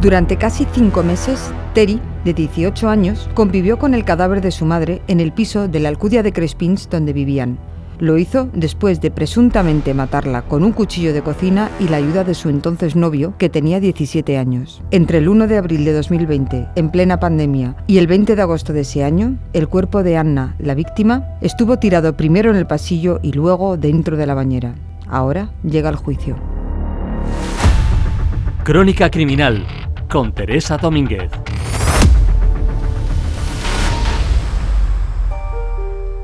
Durante casi cinco meses, Terry, de 18 años, convivió con el cadáver de su madre en el piso de la Alcudia de Crespins donde vivían. Lo hizo después de presuntamente matarla con un cuchillo de cocina y la ayuda de su entonces novio, que tenía 17 años. Entre el 1 de abril de 2020, en plena pandemia, y el 20 de agosto de ese año, el cuerpo de Anna, la víctima, estuvo tirado primero en el pasillo y luego dentro de la bañera. Ahora llega el juicio. Crónica Criminal con Teresa Domínguez.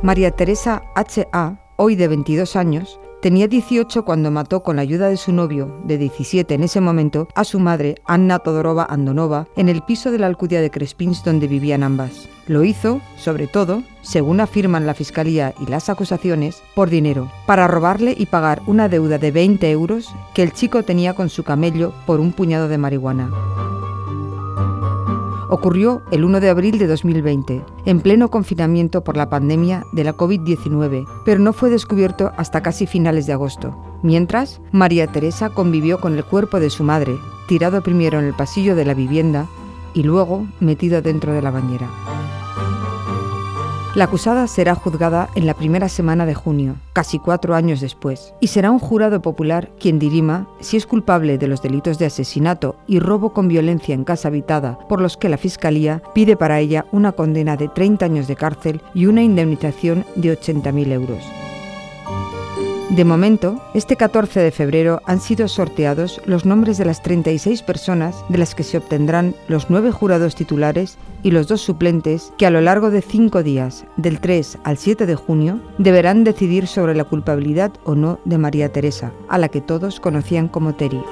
María Teresa H.A., hoy de 22 años, tenía 18 cuando mató con la ayuda de su novio, de 17 en ese momento, a su madre, Anna Todorova Andonova, en el piso de la Alcudia de Crespins donde vivían ambas. Lo hizo, sobre todo, según afirman la Fiscalía y las acusaciones, por dinero, para robarle y pagar una deuda de 20 euros que el chico tenía con su camello por un puñado de marihuana. Ocurrió el 1 de abril de 2020, en pleno confinamiento por la pandemia de la COVID-19, pero no fue descubierto hasta casi finales de agosto. Mientras, María Teresa convivió con el cuerpo de su madre, tirado primero en el pasillo de la vivienda y luego metido dentro de la bañera. La acusada será juzgada en la primera semana de junio, casi cuatro años después, y será un jurado popular quien dirima si es culpable de los delitos de asesinato y robo con violencia en casa habitada, por los que la Fiscalía pide para ella una condena de 30 años de cárcel y una indemnización de 80.000 euros. De momento, este 14 de febrero han sido sorteados los nombres de las 36 personas de las que se obtendrán los nueve jurados titulares y los dos suplentes que a lo largo de cinco días, del 3 al 7 de junio, deberán decidir sobre la culpabilidad o no de María Teresa, a la que todos conocían como Teri.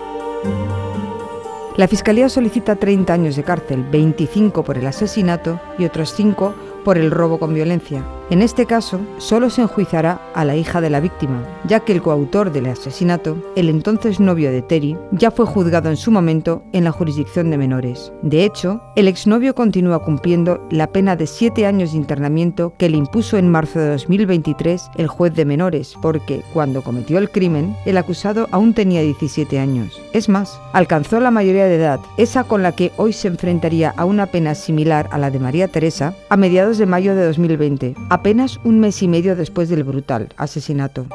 La Fiscalía solicita 30 años de cárcel, 25 por el asesinato y otros 5 por el robo con violencia. En este caso, solo se enjuiciará a la hija de la víctima, ya que el coautor del asesinato, el entonces novio de Terry, ya fue juzgado en su momento en la jurisdicción de menores. De hecho, el exnovio continúa cumpliendo la pena de siete años de internamiento que le impuso en marzo de 2023 el juez de menores, porque cuando cometió el crimen, el acusado aún tenía 17 años. Es más, alcanzó la mayoría de edad, esa con la que hoy se enfrentaría a una pena similar a la de María Teresa, a mediados de mayo de 2020, apenas un mes y medio después del brutal asesinato.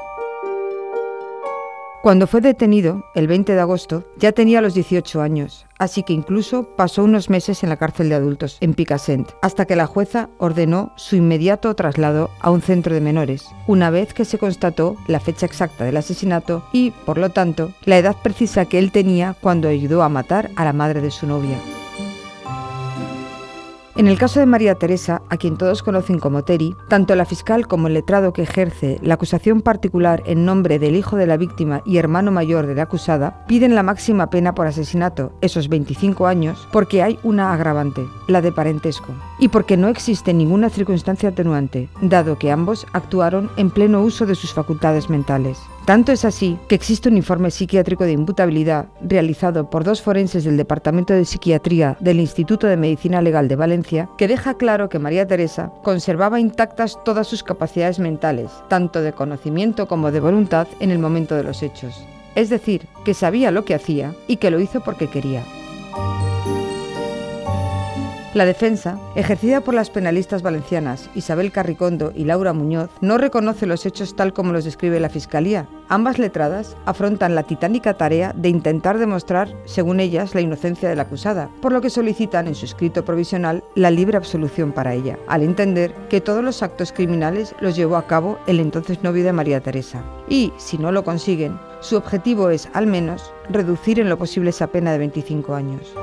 Cuando fue detenido, el 20 de agosto, ya tenía los 18 años, así que incluso pasó unos meses en la cárcel de adultos, en Picassent, hasta que la jueza ordenó su inmediato traslado a un centro de menores, una vez que se constató la fecha exacta del asesinato y, por lo tanto, la edad precisa que él tenía cuando ayudó a matar a la madre de su novia. En el caso de María Teresa, a quien todos conocen como Teri, tanto la fiscal como el letrado que ejerce la acusación particular en nombre del hijo de la víctima y hermano mayor de la acusada piden la máxima pena por asesinato, esos 25 años, porque hay una agravante, la de parentesco, y porque no existe ninguna circunstancia atenuante, dado que ambos actuaron en pleno uso de sus facultades mentales. Tanto es así que existe un informe psiquiátrico de imputabilidad realizado por dos forenses del Departamento de Psiquiatría del Instituto de Medicina Legal de Valencia que deja claro que María Teresa conservaba intactas todas sus capacidades mentales, tanto de conocimiento como de voluntad en el momento de los hechos. Es decir, que sabía lo que hacía y que lo hizo porque quería. La defensa, ejercida por las penalistas valencianas Isabel Carricondo y Laura Muñoz, no reconoce los hechos tal como los describe la Fiscalía. Ambas letradas afrontan la titánica tarea de intentar demostrar, según ellas, la inocencia de la acusada, por lo que solicitan en su escrito provisional la libre absolución para ella, al entender que todos los actos criminales los llevó a cabo el entonces novio de María Teresa. Y, si no lo consiguen, su objetivo es, al menos, reducir en lo posible esa pena de 25 años.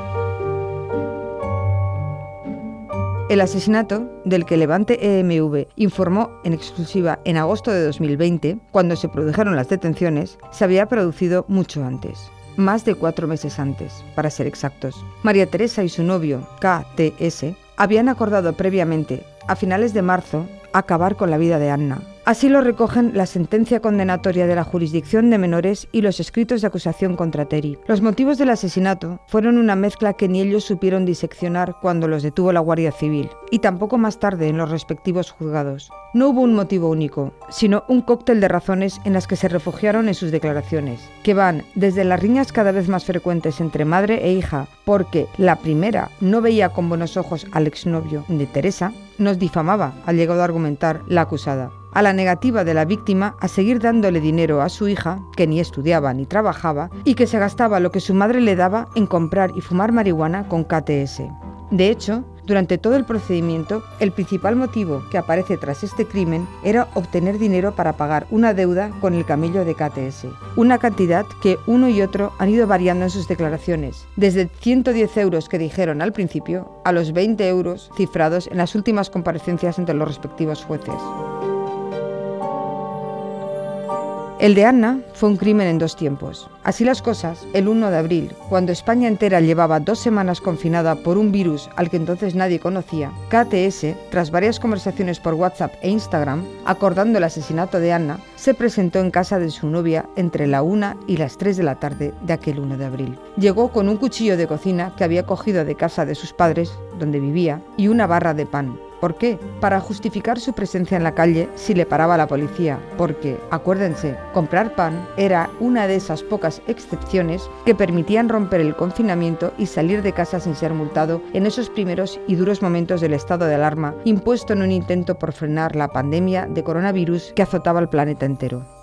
El asesinato, del que Levante EMV informó en exclusiva en agosto de 2020, cuando se produjeron las detenciones, se había producido mucho antes, más de cuatro meses antes, para ser exactos. María Teresa y su novio, KTS, habían acordado previamente, a finales de marzo, acabar con la vida de Anna, Así lo recogen la sentencia condenatoria de la jurisdicción de menores y los escritos de acusación contra Terry. Los motivos del asesinato fueron una mezcla que ni ellos supieron diseccionar cuando los detuvo la Guardia Civil, y tampoco más tarde en los respectivos juzgados. No hubo un motivo único, sino un cóctel de razones en las que se refugiaron en sus declaraciones, que van desde las riñas cada vez más frecuentes entre madre e hija, porque la primera no veía con buenos ojos al exnovio de Teresa, nos difamaba, ha llegado a argumentar la acusada a la negativa de la víctima a seguir dándole dinero a su hija, que ni estudiaba ni trabajaba, y que se gastaba lo que su madre le daba en comprar y fumar marihuana con KTS. De hecho, durante todo el procedimiento, el principal motivo que aparece tras este crimen era obtener dinero para pagar una deuda con el camello de KTS, una cantidad que uno y otro han ido variando en sus declaraciones, desde 110 euros que dijeron al principio a los 20 euros cifrados en las últimas comparecencias entre los respectivos jueces. El de Anna fue un crimen en dos tiempos. Así las cosas, el 1 de abril, cuando España entera llevaba dos semanas confinada por un virus al que entonces nadie conocía, KTS, tras varias conversaciones por WhatsApp e Instagram, acordando el asesinato de Anna, se presentó en casa de su novia entre la 1 y las 3 de la tarde de aquel 1 de abril. Llegó con un cuchillo de cocina que había cogido de casa de sus padres, donde vivía, y una barra de pan. ¿Por qué? Para justificar su presencia en la calle si le paraba la policía, porque, acuérdense, comprar pan era una de esas pocas excepciones que permitían romper el confinamiento y salir de casa sin ser multado en esos primeros y duros momentos del estado de alarma impuesto en un intento por frenar la pandemia de coronavirus que azotaba el planeta entero.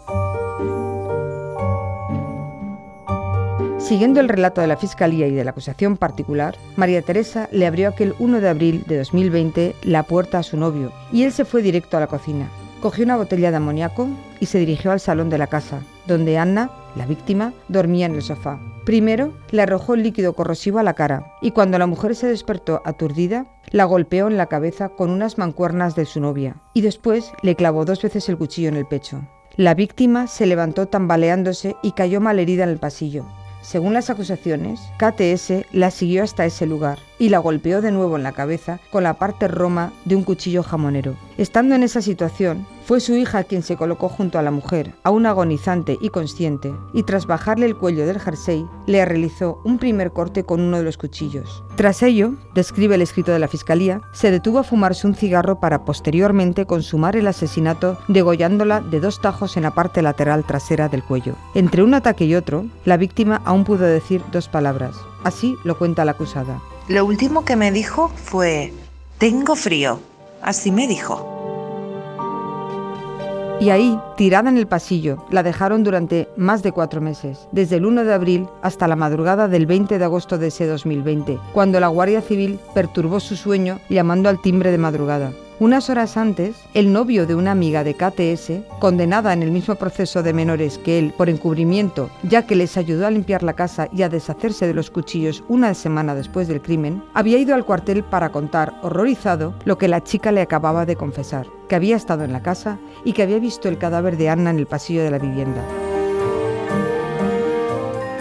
Siguiendo el relato de la Fiscalía y de la acusación particular, María Teresa le abrió aquel 1 de abril de 2020 la puerta a su novio y él se fue directo a la cocina. Cogió una botella de amoníaco y se dirigió al salón de la casa, donde Anna, la víctima, dormía en el sofá. Primero le arrojó el líquido corrosivo a la cara y cuando la mujer se despertó aturdida, la golpeó en la cabeza con unas mancuernas de su novia y después le clavó dos veces el cuchillo en el pecho. La víctima se levantó tambaleándose y cayó malherida en el pasillo. Según las acusaciones, KTS la siguió hasta ese lugar y la golpeó de nuevo en la cabeza con la parte roma de un cuchillo jamonero. Estando en esa situación, fue su hija quien se colocó junto a la mujer, aún agonizante y consciente, y tras bajarle el cuello del jersey, le realizó un primer corte con uno de los cuchillos. Tras ello, describe el escrito de la fiscalía, se detuvo a fumarse un cigarro para posteriormente consumar el asesinato degollándola de dos tajos en la parte lateral trasera del cuello. Entre un ataque y otro, la víctima aún pudo decir dos palabras. Así lo cuenta la acusada. Lo último que me dijo fue, tengo frío. Así me dijo. Y ahí, tirada en el pasillo, la dejaron durante más de cuatro meses, desde el 1 de abril hasta la madrugada del 20 de agosto de ese 2020, cuando la Guardia Civil perturbó su sueño llamando al timbre de madrugada. Unas horas antes, el novio de una amiga de KTS, condenada en el mismo proceso de menores que él por encubrimiento, ya que les ayudó a limpiar la casa y a deshacerse de los cuchillos una semana después del crimen, había ido al cuartel para contar, horrorizado, lo que la chica le acababa de confesar, que había estado en la casa y que había visto el cadáver de Anna en el pasillo de la vivienda.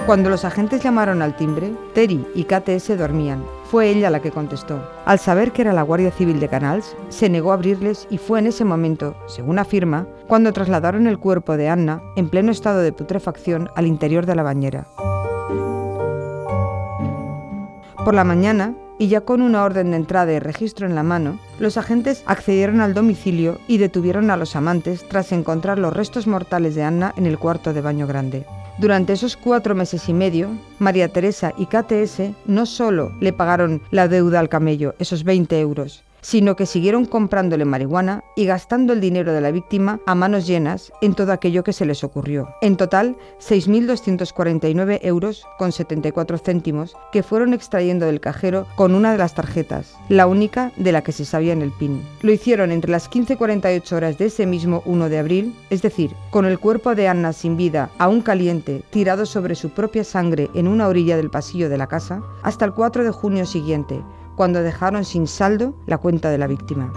Cuando los agentes llamaron al timbre, Terry y KTS dormían. Fue ella la que contestó. Al saber que era la Guardia Civil de Canals, se negó a abrirles y fue en ese momento, según afirma, cuando trasladaron el cuerpo de Anna, en pleno estado de putrefacción, al interior de la bañera. Por la mañana, y ya con una orden de entrada y registro en la mano, los agentes accedieron al domicilio y detuvieron a los amantes tras encontrar los restos mortales de Anna en el cuarto de baño grande. Durante esos cuatro meses y medio, María Teresa y KTS no solo le pagaron la deuda al camello, esos 20 euros, sino que siguieron comprándole marihuana y gastando el dinero de la víctima a manos llenas en todo aquello que se les ocurrió. En total, 6.249 euros con 74 céntimos que fueron extrayendo del cajero con una de las tarjetas, la única de la que se sabía en el PIN. Lo hicieron entre las 15.48 horas de ese mismo 1 de abril, es decir, con el cuerpo de Anna sin vida, aún caliente, tirado sobre su propia sangre en una orilla del pasillo de la casa, hasta el 4 de junio siguiente, cuando dejaron sin saldo la cuenta de la víctima.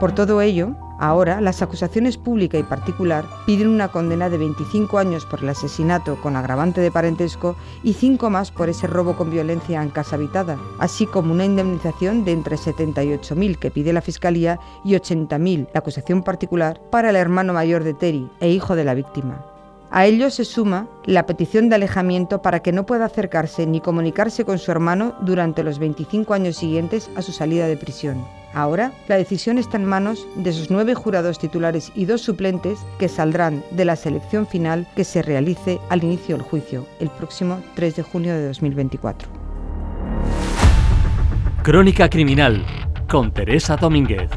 Por todo ello, Ahora, las acusaciones pública y particular piden una condena de 25 años por el asesinato con agravante de parentesco y 5 más por ese robo con violencia en casa habitada, así como una indemnización de entre 78.000 que pide la Fiscalía y 80.000 la acusación particular para el hermano mayor de Terry e hijo de la víctima. A ello se suma la petición de alejamiento para que no pueda acercarse ni comunicarse con su hermano durante los 25 años siguientes a su salida de prisión. Ahora, la decisión está en manos de sus nueve jurados titulares y dos suplentes que saldrán de la selección final que se realice al inicio del juicio, el próximo 3 de junio de 2024. Crónica Criminal con Teresa Domínguez.